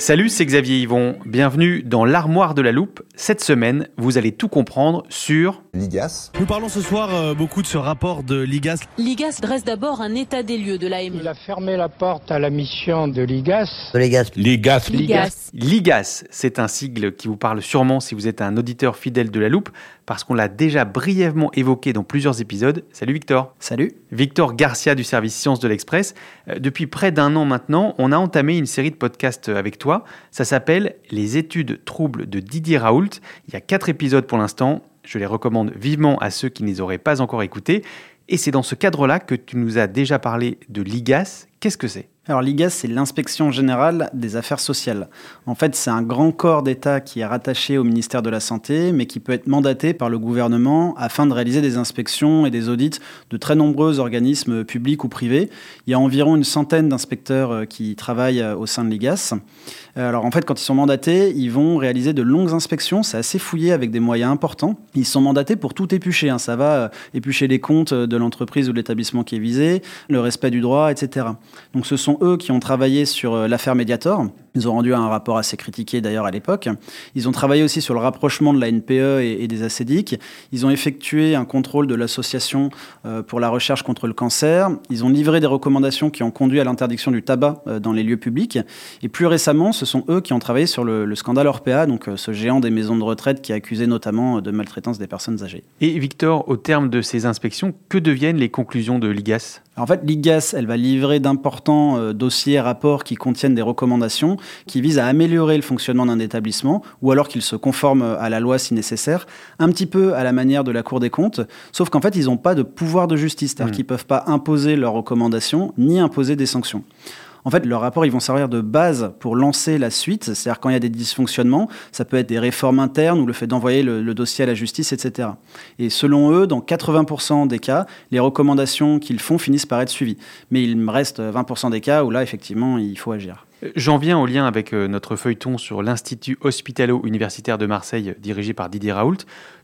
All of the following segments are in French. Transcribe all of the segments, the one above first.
Salut, c'est Xavier Yvon. Bienvenue dans l'armoire de la loupe. Cette semaine, vous allez tout comprendre sur l'IGAS. Nous parlons ce soir euh, beaucoup de ce rapport de l'IGAS. L'IGAS dresse d'abord un état des lieux de l'AME. Il a fermé la porte à la mission de l'IGAS. De l'IGAS. L'IGAS. L'IGAS. L'IGAS. C'est un sigle qui vous parle sûrement si vous êtes un auditeur fidèle de la loupe, parce qu'on l'a déjà brièvement évoqué dans plusieurs épisodes. Salut Victor. Salut. Victor Garcia du service Sciences de l'Express. Euh, Depuis près d'un an maintenant, on a entamé une série de podcasts avec toi. Ça s'appelle Les études troubles de Didier Raoult. Il y a quatre épisodes pour l'instant. Je les recommande vivement à ceux qui ne les auraient pas encore écoutés. Et c'est dans ce cadre-là que tu nous as déjà parlé de l'IGAS. Qu'est-ce que c'est? Alors l'IGAS, c'est l'inspection générale des affaires sociales. En fait, c'est un grand corps d'État qui est rattaché au ministère de la Santé, mais qui peut être mandaté par le gouvernement afin de réaliser des inspections et des audits de très nombreux organismes publics ou privés. Il y a environ une centaine d'inspecteurs euh, qui travaillent euh, au sein de l'IGAS. Euh, Alors en fait, quand ils sont mandatés, ils vont réaliser de longues inspections. C'est assez fouillé avec des moyens importants. Ils sont mandatés pour tout éplucher. hein. Ça va éplucher les comptes de l'entreprise ou de l'établissement qui est visé, le respect du droit, etc. Donc ce sont eux qui ont travaillé sur euh, l'affaire Mediator. Ils ont rendu un rapport assez critiqué d'ailleurs à l'époque. Ils ont travaillé aussi sur le rapprochement de la NPE et, et des ACDIC. Ils ont effectué un contrôle de l'association euh, pour la recherche contre le cancer. Ils ont livré des recommandations qui ont conduit à l'interdiction du tabac euh, dans les lieux publics. Et plus récemment, ce sont eux qui ont travaillé sur le, le scandale Orpea, donc euh, ce géant des maisons de retraite qui est accusé notamment de maltraitance des personnes âgées. Et Victor, au terme de ces inspections, que deviennent les conclusions de l'IGAS? En fait, l'IGAS, elle va livrer d'importants euh, dossiers, rapports qui contiennent des recommandations qui visent à améliorer le fonctionnement d'un établissement ou alors qu'ils se conforment à la loi si nécessaire, un petit peu à la manière de la Cour des comptes, sauf qu'en fait, ils n'ont pas de pouvoir de justice, c'est-à-dire Mm. qu'ils ne peuvent pas imposer leurs recommandations ni imposer des sanctions. En fait, leurs rapports, ils vont servir de base pour lancer la suite. C'est-à-dire quand il y a des dysfonctionnements, ça peut être des réformes internes ou le fait d'envoyer le, le dossier à la justice, etc. Et selon eux, dans 80% des cas, les recommandations qu'ils font finissent par être suivies. Mais il me reste 20% des cas où là, effectivement, il faut agir. J'en viens au lien avec euh, notre feuilleton sur l'Institut hospitalo-universitaire de Marseille, dirigé par Didier Raoult.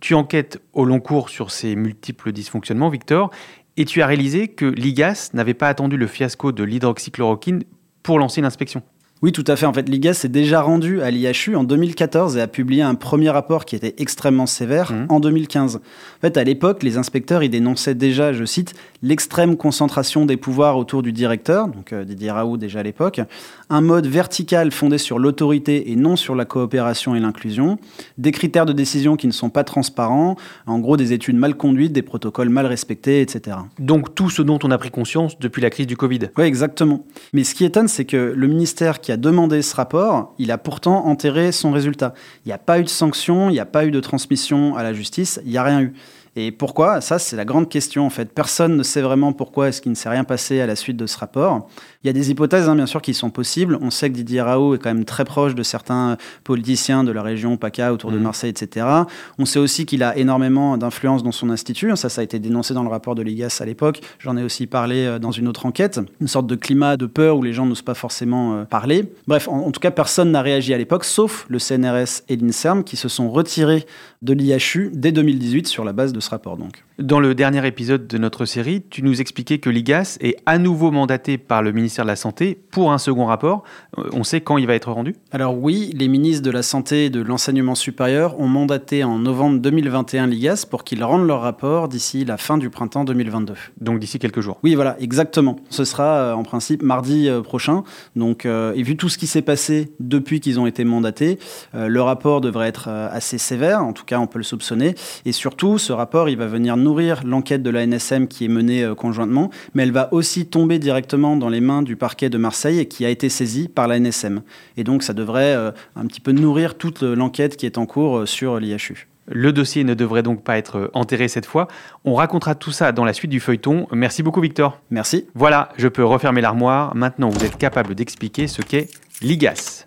Tu enquêtes au long cours sur ces multiples dysfonctionnements, Victor, et tu as réalisé que l'IGAS n'avait pas attendu le fiasco de l'hydroxychloroquine pour lancer l'inspection. Oui, tout à fait. En fait, l'IGAS s'est déjà rendu à l'IHU en 2014 et a publié un premier rapport qui était extrêmement sévère Mhm. en 2015. En fait, à l'époque, les inspecteurs, ils dénonçaient déjà, je cite, l'extrême concentration des pouvoirs autour du directeur, donc euh, Didier Raoult déjà à l'époque, un mode vertical fondé sur l'autorité et non sur la coopération et l'inclusion, des critères de décision qui ne sont pas transparents, en gros des études mal conduites, des protocoles mal respectés, etc. Donc tout ce dont on a pris conscience depuis la crise du Covid. Oui, exactement. Mais ce qui étonne, c'est que le ministère qui a demandé ce rapport, il a pourtant enterré son résultat. Il n'y a pas eu de sanction, il n'y a pas eu de transmission à la justice, il n'y a rien eu. Et pourquoi? Ça, c'est la grande question en fait. Personne ne sait vraiment pourquoi est-ce qu'il ne s'est rien passé à la suite de ce rapport. Il y a des hypothèses, hein, bien sûr, qui sont possibles. On sait que Didier Raoult est quand même très proche de certains politiciens de la région PACA autour de Mhm. Marseille, etc. On sait aussi qu'il a énormément d'influence dans son institut. Ça, ça a été dénoncé dans le rapport de l'IGAS à l'époque. J'en ai aussi parlé euh, dans une autre enquête. Une sorte de climat de peur où les gens n'osent pas forcément euh, parler. Bref, en, en tout cas, personne n'a réagi à l'époque, sauf le CNRS et l'INSERM qui se sont retirés de l'IHU dès 2018 sur la base de ce rapport. Donc. Dans le dernier épisode de notre série, tu nous expliquais que l'IGAS est à nouveau mandaté par le ministère de la Santé pour un second rapport. Euh, on sait quand il va être rendu? Alors oui, les ministres de la Santé et de l'Enseignement supérieur ont mandaté en novembre 2021 l'IGAS pour qu'ils rendent leur rapport d'ici la fin du printemps 2022. Donc d'ici quelques jours. Oui, voilà, exactement. Ce sera euh, en principe mardi euh, prochain. Donc, et vu tout ce qui s'est passé depuis qu'ils ont été mandatés, le rapport devrait être assez sévère, en tout cas on peut le soupçonner. Et surtout, ce rapport, il va venir nourrir l'enquête de la NSM qui est menée euh, conjointement, mais elle va aussi tomber directement dans les mains du parquet de Marseille et qui a été saisi par la NSM. Et donc ça devrait euh, un petit peu nourrir toute l'enquête qui est en cours euh, sur l'IHU. Le dossier ne devrait donc pas être enterré cette fois. On racontera tout ça dans la suite du feuilleton. Merci beaucoup Victor. Merci. Voilà, je peux refermer l'armoire. Maintenant, vous êtes capable d'expliquer ce qu'est l'IGAS.